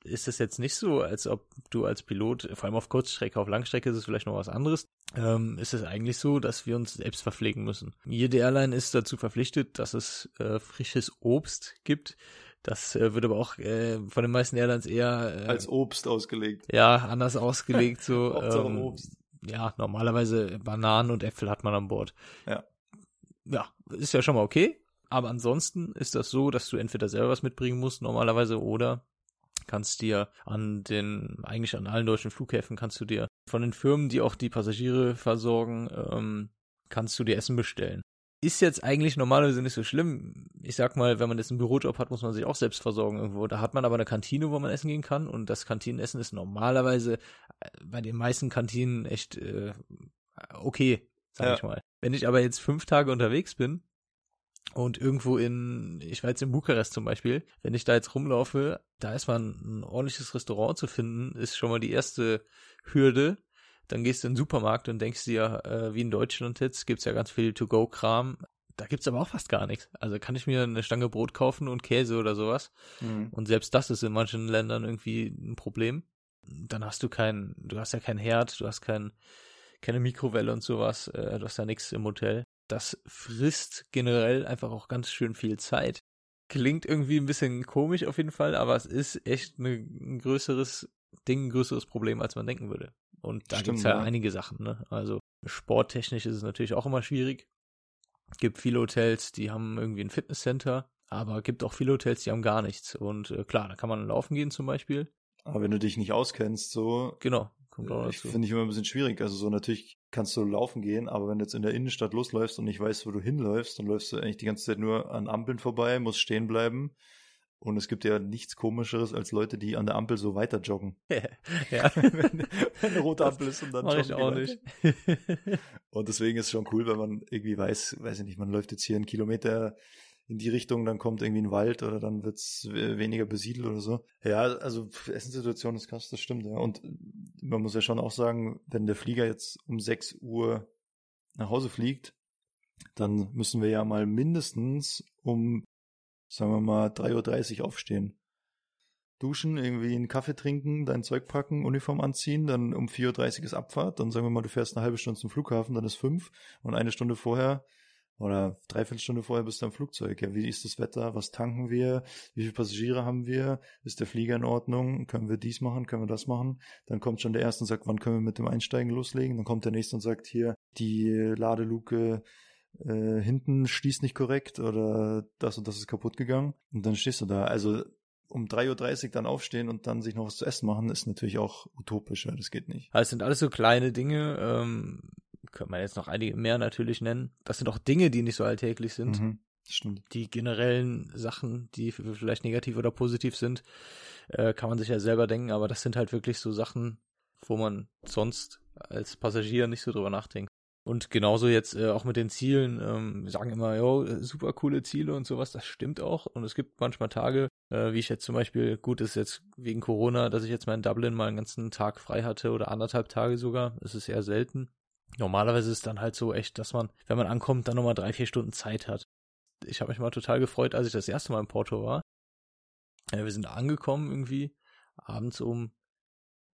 ist es jetzt nicht so, als ob du als Pilot, vor allem auf Kurzstrecke, auf Langstrecke ist es vielleicht noch was anderes, ähm, ist es eigentlich so, dass wir uns selbst verpflegen müssen. Jede Airline ist dazu verpflichtet, dass es äh, frisches Obst gibt. Das äh, wird aber auch äh, von den meisten Airlines eher äh, als Obst ausgelegt. Ja, anders ausgelegt. So, (laughs) ähm, Obst. Ja, normalerweise Bananen und Äpfel hat man an Bord. Ja. Ja, ist ja schon mal okay. Aber ansonsten ist das so, dass du entweder selber was mitbringen musst, normalerweise, oder kannst dir an den, eigentlich an allen deutschen Flughäfen kannst du dir von den Firmen, die auch die Passagiere versorgen, ähm, kannst du dir Essen bestellen. Ist jetzt eigentlich normalerweise nicht so schlimm. Ich sag mal, wenn man jetzt einen Bürojob hat, muss man sich auch selbst versorgen irgendwo. Da hat man aber eine Kantine, wo man essen gehen kann und das Kantinenessen ist normalerweise äh, bei den meisten Kantinen echt äh, okay, sag ja. ich mal. Wenn ich aber jetzt fünf Tage unterwegs bin und irgendwo in, ich war jetzt in Bukarest zum Beispiel, wenn ich da jetzt rumlaufe, da ist mal ein, ein ordentliches Restaurant zu finden, ist schon mal die erste Hürde. Dann gehst du in den Supermarkt und denkst dir, äh, wie in Deutschland jetzt, gibt's ja ganz viel To-Go-Kram. Da gibt's aber auch fast gar nichts. Also kann ich mir eine Stange Brot kaufen und Käse oder sowas. Mhm. Und selbst das ist in manchen Ländern irgendwie ein Problem. Dann hast du kein, du hast ja kein Herd, du hast kein, keine Mikrowelle und sowas, äh, du hast ja nichts im Hotel das frisst generell einfach auch ganz schön viel Zeit. Klingt irgendwie ein bisschen komisch auf jeden Fall, aber es ist echt eine, ein größeres Ding, ein größeres Problem, als man denken würde. Und da Stimmt, gibt's ja, ja einige Sachen, ne? Also sporttechnisch ist es natürlich auch immer schwierig. Gibt viele Hotels, die haben irgendwie ein Fitnesscenter, aber gibt auch viele Hotels, die haben gar nichts. Und äh, klar, da kann man laufen gehen zum Beispiel. Aber wenn du dich nicht auskennst, so. Genau, kommt auch dazu. Finde ich immer ein bisschen schwierig. Also so natürlich kannst du laufen gehen, aber wenn du jetzt in der Innenstadt losläufst und nicht weißt, wo du hinläufst, dann läufst du eigentlich die ganze Zeit nur an Ampeln vorbei, musst stehen bleiben. Und es gibt ja nichts komischeres als Leute, die an der Ampel so weiter joggen. (laughs) ja. wenn, (laughs) wenn eine rote Ampel ist und dann Mach ich joggen auch die nicht. Und deswegen ist es schon cool, wenn man irgendwie weiß, weiß ich nicht, man läuft jetzt hier einen Kilometer in die Richtung, dann kommt irgendwie ein Wald oder dann wird's we- weniger besiedelt oder so. Ja, also Essenssituation ist krass, das stimmt, ja. Und man muss ja schon auch sagen, wenn der Flieger jetzt um 6 Uhr nach Hause fliegt, dann müssen wir ja mal mindestens um, sagen wir mal, 3.30 Uhr aufstehen. Duschen, irgendwie einen Kaffee trinken, dein Zeug packen, Uniform anziehen, dann um 4.30 Uhr ist Abfahrt, dann sagen wir mal, du fährst eine halbe Stunde zum Flughafen, dann ist fünf und eine Stunde vorher oder dreiviertel Stunde vorher bist du am Flugzeug. Ja, wie ist das Wetter? Was tanken wir? Wie viele Passagiere haben wir? Ist der Flieger in Ordnung? Können wir dies machen? Können wir das machen? Dann kommt schon der Erste und sagt, wann können wir mit dem Einsteigen loslegen? Dann kommt der Nächste und sagt, hier, die Ladeluke äh, hinten schließt nicht korrekt oder das und das ist kaputt gegangen. Und dann stehst du da. Also um 3.30 Uhr dann aufstehen und dann sich noch was zu essen machen, ist natürlich auch utopisch. Das geht nicht. Also es sind alles so kleine Dinge, ähm, könnte man jetzt noch einige mehr natürlich nennen. Das sind auch Dinge, die nicht so alltäglich sind. Mhm, stimmt. Die generellen Sachen, die vielleicht negativ oder positiv sind, äh, kann man sich ja selber denken, aber das sind halt wirklich so Sachen, wo man sonst als Passagier nicht so drüber nachdenkt. Und genauso jetzt äh, auch mit den Zielen, ähm, wir sagen immer, jo, super coole Ziele und sowas, das stimmt auch. Und es gibt manchmal Tage, äh, wie ich jetzt zum Beispiel, gut ist jetzt wegen Corona, dass ich jetzt mal in Dublin mal einen ganzen Tag frei hatte oder anderthalb Tage sogar. Das ist eher selten. Normalerweise ist es dann halt so echt, dass man, wenn man ankommt, dann nochmal drei, vier Stunden Zeit hat. Ich habe mich mal total gefreut, als ich das erste Mal in Porto war. Ja, wir sind angekommen irgendwie abends um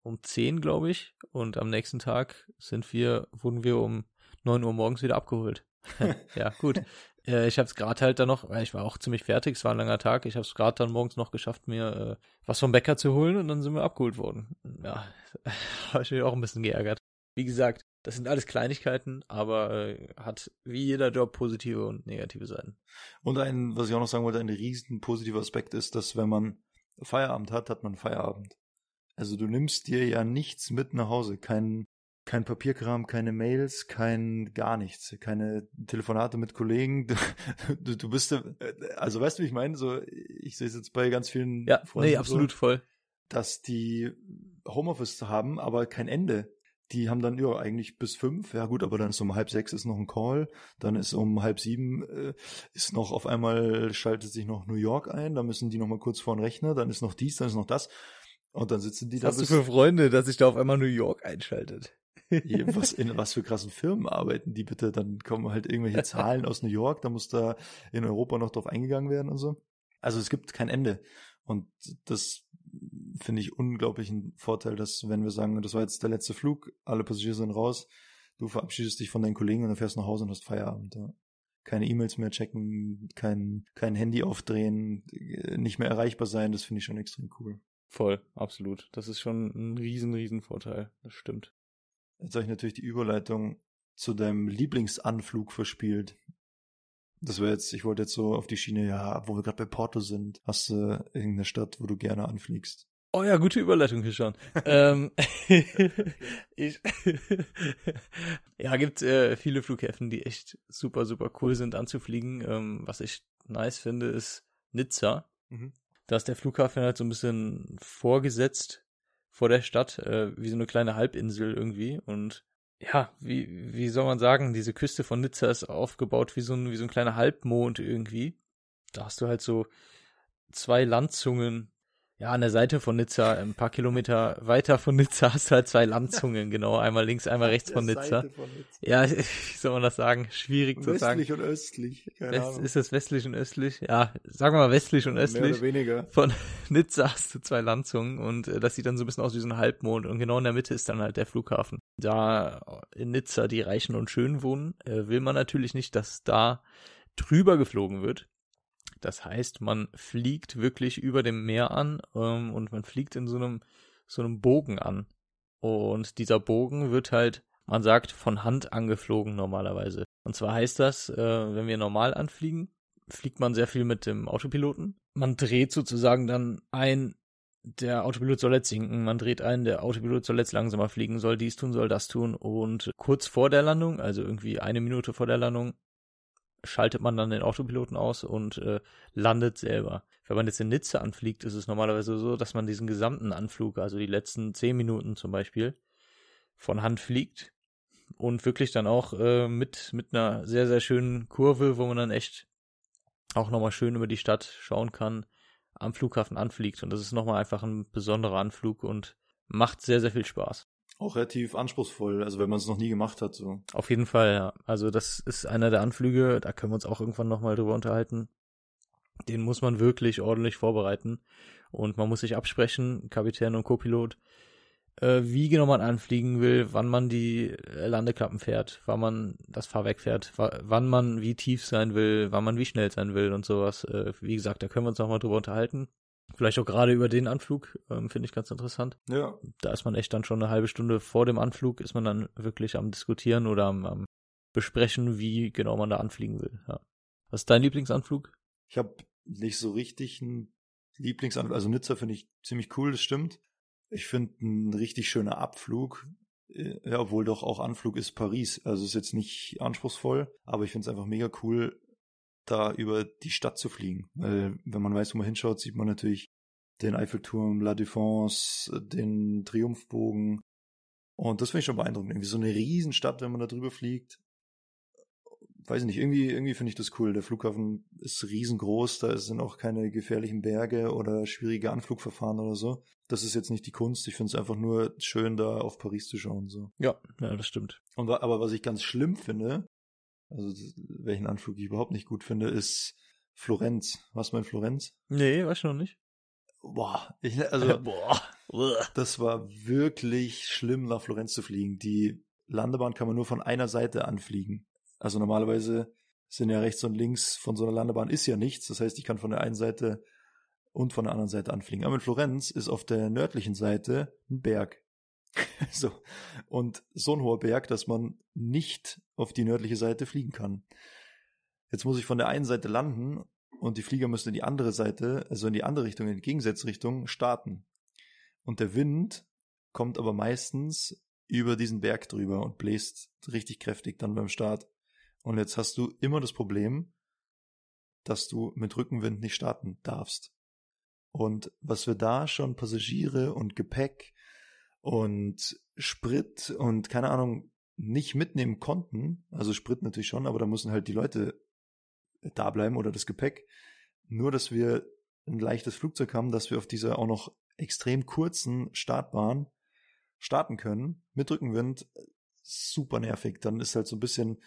um 10, glaube ich, und am nächsten Tag sind wir wurden wir um 9 Uhr morgens wieder abgeholt. (laughs) ja, gut. Äh, ich habe es gerade halt dann noch, ich war auch ziemlich fertig, es war ein langer Tag, ich habe es gerade dann morgens noch geschafft, mir äh, was vom Bäcker zu holen und dann sind wir abgeholt worden. Ja, (laughs) habe ich mich auch ein bisschen geärgert. Wie gesagt, das sind alles Kleinigkeiten, aber äh, hat wie jeder Job positive und negative Seiten. Und ein, was ich auch noch sagen wollte, ein riesen positiver Aspekt ist, dass wenn man Feierabend hat, hat man Feierabend. Also du nimmst dir ja nichts mit nach Hause, kein, kein Papierkram, keine Mails, kein gar nichts, keine Telefonate mit Kollegen. Du, (laughs) du, du bist, ja- also weißt du, wie ich meine? So, ich sehe es jetzt bei ganz vielen Ja, Freunden nee, so, absolut voll. dass die Homeoffice haben, aber kein Ende. Die haben dann ja eigentlich bis fünf, ja gut, aber dann ist um halb sechs ist noch ein Call, dann ist um halb sieben äh, ist noch auf einmal schaltet sich noch New York ein, da müssen die noch mal kurz vor den Rechner, dann ist noch dies, dann ist noch das. Und dann sitzen die Was da hast du für Freunde, dass sich da auf einmal New York einschaltet? was in was für krassen Firmen arbeiten die bitte, dann kommen halt irgendwelche Zahlen aus New York, da muss da in Europa noch drauf eingegangen werden und so. Also es gibt kein Ende. Und das finde ich unglaublichen Vorteil, dass wenn wir sagen, das war jetzt der letzte Flug, alle Passagiere sind raus, du verabschiedest dich von deinen Kollegen und dann fährst nach Hause und hast Feierabend. Ja. Keine E-Mails mehr checken, kein, kein Handy aufdrehen, äh, nicht mehr erreichbar sein, das finde ich schon extrem cool. Voll, absolut. Das ist schon ein riesen, riesen Vorteil. Das stimmt. Jetzt habe ich natürlich die Überleitung zu deinem Lieblingsanflug verspielt. Das wäre jetzt, ich wollte jetzt so auf die Schiene, ja, wo wir gerade bei Porto sind. Hast du irgendeine Stadt, wo du gerne anfliegst? Oh ja, gute Überleitung, Christian. (laughs) ähm, (laughs) ich, (laughs) ja, gibt äh, viele Flughäfen, die echt super, super cool sind anzufliegen. Ähm, was ich nice finde, ist Nizza. Mhm. Da ist der Flughafen halt so ein bisschen vorgesetzt vor der Stadt, äh, wie so eine kleine Halbinsel irgendwie. Und ja, wie, wie soll man sagen, diese Küste von Nizza ist aufgebaut wie so ein, wie so ein kleiner Halbmond irgendwie. Da hast du halt so zwei Landzungen. Ja, an der Seite von Nizza, ein paar Kilometer weiter von Nizza hast du halt zwei Landzungen, (laughs) genau. Einmal links, einmal rechts von Nizza. Ja, (laughs) wie soll man das sagen? Schwierig zu sagen. Westlich und östlich. West, ist es westlich und östlich? Ja, sagen wir mal westlich und Mehr östlich. oder weniger. Von (laughs) Nizza hast du zwei Landzungen und äh, das sieht dann so ein bisschen aus wie so ein Halbmond und genau in der Mitte ist dann halt der Flughafen. Da in Nizza die Reichen und Schönen wohnen, äh, will man natürlich nicht, dass da drüber geflogen wird. Das heißt, man fliegt wirklich über dem Meer an ähm, und man fliegt in so einem so einem Bogen an. Und dieser Bogen wird halt, man sagt, von Hand angeflogen normalerweise. Und zwar heißt das, äh, wenn wir normal anfliegen, fliegt man sehr viel mit dem Autopiloten. Man dreht sozusagen dann ein der Autopilot soll jetzt sinken, man dreht ein, der Autopilot soll jetzt langsamer fliegen, soll dies tun, soll das tun und kurz vor der Landung, also irgendwie eine Minute vor der Landung, schaltet man dann den Autopiloten aus und äh, landet selber. Wenn man jetzt in Nizza anfliegt, ist es normalerweise so, dass man diesen gesamten Anflug, also die letzten zehn Minuten zum Beispiel, von Hand fliegt und wirklich dann auch äh, mit, mit einer sehr, sehr schönen Kurve, wo man dann echt auch nochmal schön über die Stadt schauen kann, am Flughafen anfliegt. Und das ist nochmal einfach ein besonderer Anflug und macht sehr, sehr viel Spaß. Auch relativ anspruchsvoll, also wenn man es noch nie gemacht hat. So. Auf jeden Fall, ja. Also das ist einer der Anflüge, da können wir uns auch irgendwann nochmal drüber unterhalten. Den muss man wirklich ordentlich vorbereiten. Und man muss sich absprechen, Kapitän und Copilot, äh, wie genau man anfliegen will, wann man die äh, Landeklappen fährt, wann man das Fahrwerk fährt, wann man wie tief sein will, wann man wie schnell sein will und sowas. Äh, wie gesagt, da können wir uns nochmal drüber unterhalten. Vielleicht auch gerade über den Anflug, ähm, finde ich ganz interessant. Ja. Da ist man echt dann schon eine halbe Stunde vor dem Anflug, ist man dann wirklich am Diskutieren oder am, am Besprechen, wie genau man da anfliegen will. Ja. Was ist dein Lieblingsanflug? Ich habe nicht so richtig einen Lieblingsanflug. Also Nizza finde ich ziemlich cool, das stimmt. Ich finde ein richtig schöner Abflug, äh, ja, obwohl doch auch Anflug ist Paris. Also ist jetzt nicht anspruchsvoll, aber ich finde es einfach mega cool, da über die Stadt zu fliegen. Weil wenn man weiß, wo man hinschaut, sieht man natürlich den Eiffelturm, La Défense, den Triumphbogen. Und das finde ich schon beeindruckend. Irgendwie so eine Riesenstadt, wenn man da drüber fliegt weiß ich nicht, irgendwie, irgendwie finde ich das cool. Der Flughafen ist riesengroß, da sind auch keine gefährlichen Berge oder schwierige Anflugverfahren oder so. Das ist jetzt nicht die Kunst. Ich finde es einfach nur schön, da auf Paris zu schauen. So. Ja, ja, das stimmt. Und, aber was ich ganz schlimm finde, also welchen Anflug ich überhaupt nicht gut finde, ist Florenz. Was mein Florenz? Nee, weiß ich noch nicht. Boah, ich, also (laughs) boah, (laughs) das war wirklich schlimm, nach Florenz zu fliegen. Die Landebahn kann man nur von einer Seite anfliegen. Also normalerweise sind ja rechts und links von so einer Landebahn ist ja nichts. Das heißt, ich kann von der einen Seite und von der anderen Seite anfliegen. Aber in Florenz ist auf der nördlichen Seite ein Berg. (laughs) so. Und so ein hoher Berg, dass man nicht auf die nördliche Seite fliegen kann. Jetzt muss ich von der einen Seite landen und die Flieger müssen in die andere Seite, also in die andere Richtung, in die Gegensätzrichtung starten. Und der Wind kommt aber meistens über diesen Berg drüber und bläst richtig kräftig dann beim Start. Und jetzt hast du immer das Problem, dass du mit Rückenwind nicht starten darfst. Und was wir da schon Passagiere und Gepäck und Sprit und keine Ahnung nicht mitnehmen konnten, also Sprit natürlich schon, aber da müssen halt die Leute da bleiben oder das Gepäck. Nur, dass wir ein leichtes Flugzeug haben, dass wir auf dieser auch noch extrem kurzen Startbahn starten können mit Rückenwind. Super nervig. Dann ist halt so ein bisschen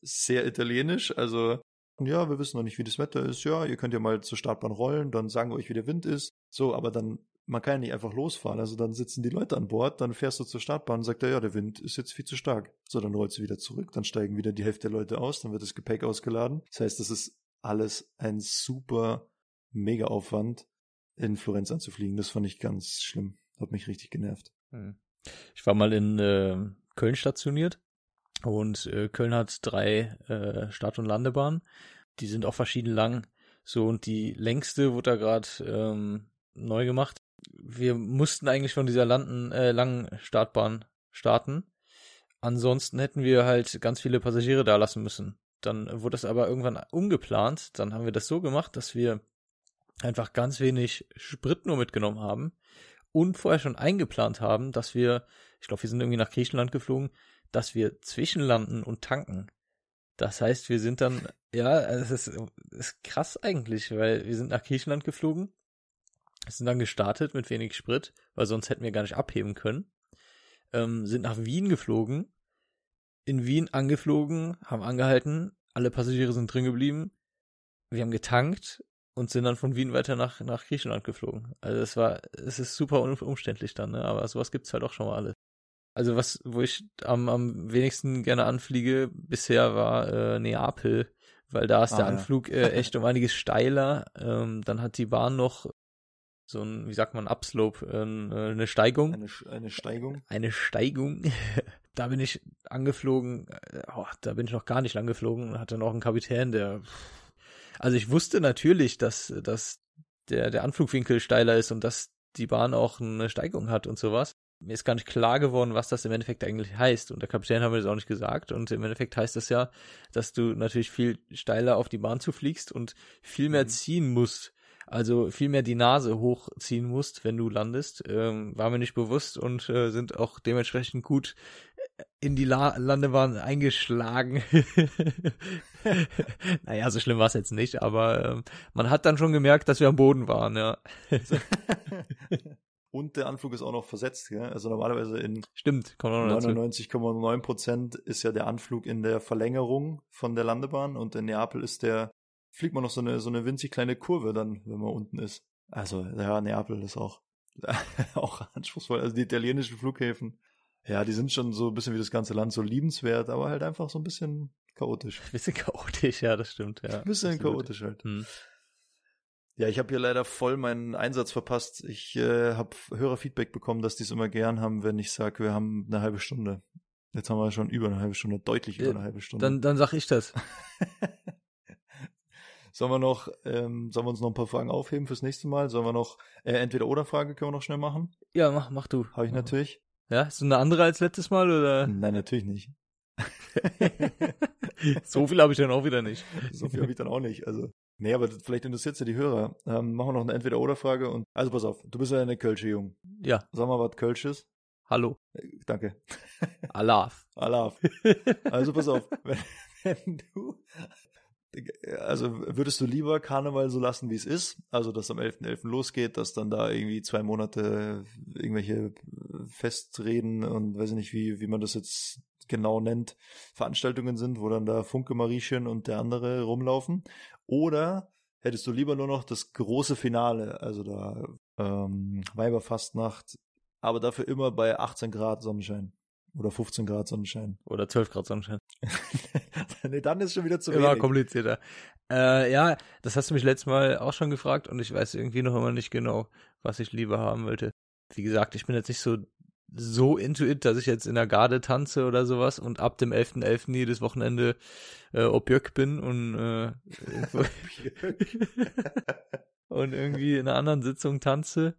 sehr italienisch. Also, ja, wir wissen noch nicht, wie das Wetter ist. Ja, ihr könnt ja mal zur Startbahn rollen, dann sagen wir euch, wie der Wind ist. So, aber dann, man kann ja nicht einfach losfahren. Also dann sitzen die Leute an Bord, dann fährst du zur Startbahn und sagt er, ja, der Wind ist jetzt viel zu stark. So, dann rollst du wieder zurück, dann steigen wieder die Hälfte der Leute aus, dann wird das Gepäck ausgeladen. Das heißt, das ist alles ein super mega Aufwand, in Florenz anzufliegen. Das fand ich ganz schlimm. Hat mich richtig genervt. Hm. Ich war mal in äh, Köln stationiert und äh, Köln hat drei äh, Start- und Landebahnen. Die sind auch verschieden lang. So, und die längste wurde da gerade ähm, neu gemacht. Wir mussten eigentlich von dieser landen, äh, langen Startbahn starten. Ansonsten hätten wir halt ganz viele Passagiere da lassen müssen. Dann wurde das aber irgendwann umgeplant. Dann haben wir das so gemacht, dass wir einfach ganz wenig Sprit nur mitgenommen haben und vorher schon eingeplant haben, dass wir, ich glaube, wir sind irgendwie nach Griechenland geflogen, dass wir zwischenlanden und tanken. Das heißt, wir sind dann, ja, es ist, ist krass eigentlich, weil wir sind nach Griechenland geflogen, sind dann gestartet mit wenig Sprit, weil sonst hätten wir gar nicht abheben können, ähm, sind nach Wien geflogen, in Wien angeflogen, haben angehalten, alle Passagiere sind drin geblieben, wir haben getankt und sind dann von Wien weiter nach, nach Griechenland geflogen. Also es war, es ist super umständlich dann, ne? aber sowas gibt's halt auch schon mal alles. Also was, wo ich am, am wenigsten gerne anfliege bisher war äh, Neapel, weil da ist ah, der. Anflug äh, echt um einiges steiler. Ähm, dann hat die Bahn noch so ein, wie sagt man, Upslope, äh, eine Steigung. Eine, eine Steigung. Eine Steigung. (laughs) da bin ich angeflogen, äh, oh, da bin ich noch gar nicht lang geflogen, hatte noch einen Kapitän, der also ich wusste natürlich, dass, dass der, der Anflugwinkel steiler ist und dass die Bahn auch eine Steigung hat und sowas. Mir ist gar nicht klar geworden, was das im Endeffekt eigentlich heißt. Und der Kapitän hat mir das auch nicht gesagt. Und im Endeffekt heißt das ja, dass du natürlich viel steiler auf die Bahn zufliegst und viel mehr Mhm. ziehen musst. Also viel mehr die Nase hochziehen musst, wenn du landest. Ähm, war mir nicht bewusst und äh, sind auch dementsprechend gut in die La Landebahn eingeschlagen. (laughs) naja, so schlimm war es jetzt nicht, aber ähm, man hat dann schon gemerkt, dass wir am Boden waren, ja. (laughs) (laughs) Und der Anflug ist auch noch versetzt, ja. Also normalerweise in Stimmt, kommt auch noch dazu. 99,9 Prozent ist ja der Anflug in der Verlängerung von der Landebahn und in Neapel ist der, fliegt man noch so eine, so eine winzig kleine Kurve dann, wenn man unten ist. Also, ja, Neapel ist auch, (laughs) auch anspruchsvoll. Also die italienischen Flughäfen, ja, die sind schon so ein bisschen wie das ganze Land so liebenswert, aber halt einfach so ein bisschen chaotisch. (laughs) Bisschen chaotisch, ja, das stimmt, ja. Ein bisschen Absolut. chaotisch halt. Hm. Ja, ich habe hier leider voll meinen Einsatz verpasst. Ich äh, habe Hörerfeedback bekommen, dass die es immer gern haben, wenn ich sage, wir haben eine halbe Stunde. Jetzt haben wir schon über eine halbe Stunde, deutlich über eine halbe Stunde. Dann, dann sag ich das. (laughs) sollen wir noch, ähm, sollen wir uns noch ein paar Fragen aufheben fürs nächste Mal? Sollen wir noch, äh, entweder oder Frage können wir noch schnell machen? Ja, mach, mach du. Habe ich natürlich. Ja, ist so eine andere als letztes Mal oder? Nein, natürlich nicht. (laughs) so viel habe ich dann auch wieder nicht. So viel habe ich dann auch nicht. Also, nee, aber vielleicht interessiert ja die Hörer. Ähm, machen wir noch eine Entweder-Oder-Frage und, also pass auf, du bist ja eine Kölsche Jung. Ja, Sag mal, was Kölsch ist? hallo. Äh, Danke. Alaf. (laughs) Alaf. Also pass auf, (laughs) wenn, wenn du, also würdest du lieber Karneval so lassen, wie es ist, also dass am 11.11. losgeht, dass dann da irgendwie zwei Monate irgendwelche Festreden und weiß ich nicht, wie, wie man das jetzt genau nennt, Veranstaltungen sind, wo dann da Funke Mariechen und der andere rumlaufen, oder hättest du lieber nur noch das große Finale, also da ähm, Weiberfastnacht, aber dafür immer bei 18 Grad Sonnenschein. Oder 15 Grad Sonnenschein. Oder 12 Grad Sonnenschein. (laughs) nee, dann ist schon wieder zu Immer wenig. komplizierter. Äh, ja, das hast du mich letztes Mal auch schon gefragt und ich weiß irgendwie noch immer nicht genau, was ich lieber haben wollte. Wie gesagt, ich bin jetzt nicht so so into it, dass ich jetzt in der Garde tanze oder sowas und ab dem 11.11. jedes Wochenende äh, Objök bin und äh, (laughs) und irgendwie in einer anderen Sitzung tanze.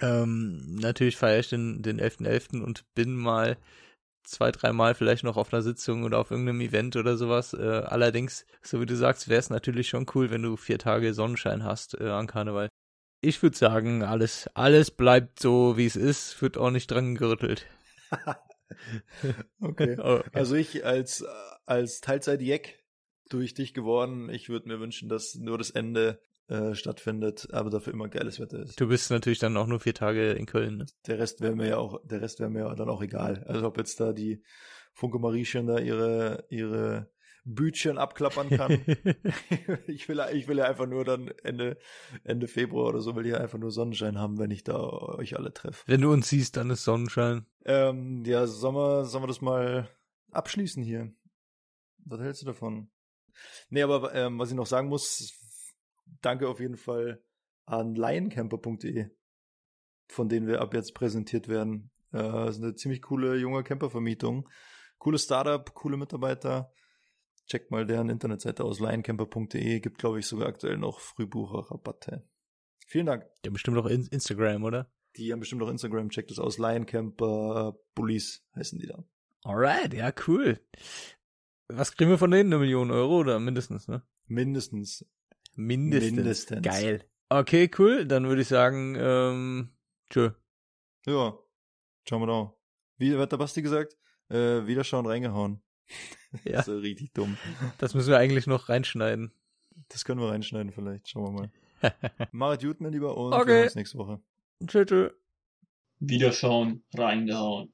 Ähm, natürlich feiere ich den, den 11.11. und bin mal zwei, dreimal vielleicht noch auf einer Sitzung oder auf irgendeinem Event oder sowas. Äh, allerdings, so wie du sagst, wäre es natürlich schon cool, wenn du vier Tage Sonnenschein hast äh, an Karneval. Ich würde sagen, alles, alles bleibt so, wie es ist, wird auch nicht dran gerüttelt. (laughs) okay. (laughs) Oh, okay. Also ich als, als Teilzeit-Jack durch dich geworden, ich würde mir wünschen, dass nur das Ende äh, stattfindet, aber dafür immer geiles Wetter ist. du bist natürlich dann auch nur vier Tage in Köln. Ne? Der Rest wäre mir ja auch, der Rest wäre mir ja dann auch egal. Also ob jetzt da die Funke Mariechen da ihre, ihre Bütchen abklappern kann. (laughs) (laughs) ich will, ich will ja einfach nur dann Ende, Ende Februar oder so will ich ja einfach nur Sonnenschein haben, wenn ich da euch alle treffe. Wenn du uns siehst, dann ist Sonnenschein. Ähm, ja, sollen wir, sollen wir das mal abschließen hier? Was hältst du davon? Nee, aber ähm, was ich noch sagen muss, danke auf jeden Fall an lioncamper.de, von denen wir ab jetzt präsentiert werden. Äh, das ist eine ziemlich coole junge Campervermietung. Cooles Startup, coole Mitarbeiter. Checkt mal deren Internetseite aus, lioncamper.de. Gibt, glaube ich, sogar aktuell noch Frühbucherrabatte. Vielen Dank. Ja, bestimmt auch in Instagram, oder? Die haben bestimmt auch Instagram. Checkt das aus. Lioncamper Bullies heißen die da. Alright, ja, cool. Was kriegen wir von denen? Eine Million Euro oder mindestens, ne? Mindestens. Mindestens. Mindestens. Geil. Okay, cool. Dann würde ich sagen, ähm, tschö. Ja. Schauen wir da. Wie hat der Basti gesagt? Äh, Wiederschauen reingehauen. (laughs) Ja. Das ist ja richtig dumm. Das müssen wir eigentlich noch reinschneiden. Das können wir reinschneiden vielleicht. Schauen wir mal. (laughs) Macht gut, mein Lieber, und Okay. wir sehen uns nächste Woche. tschö, tschö. Wiederschauen, reingehauen.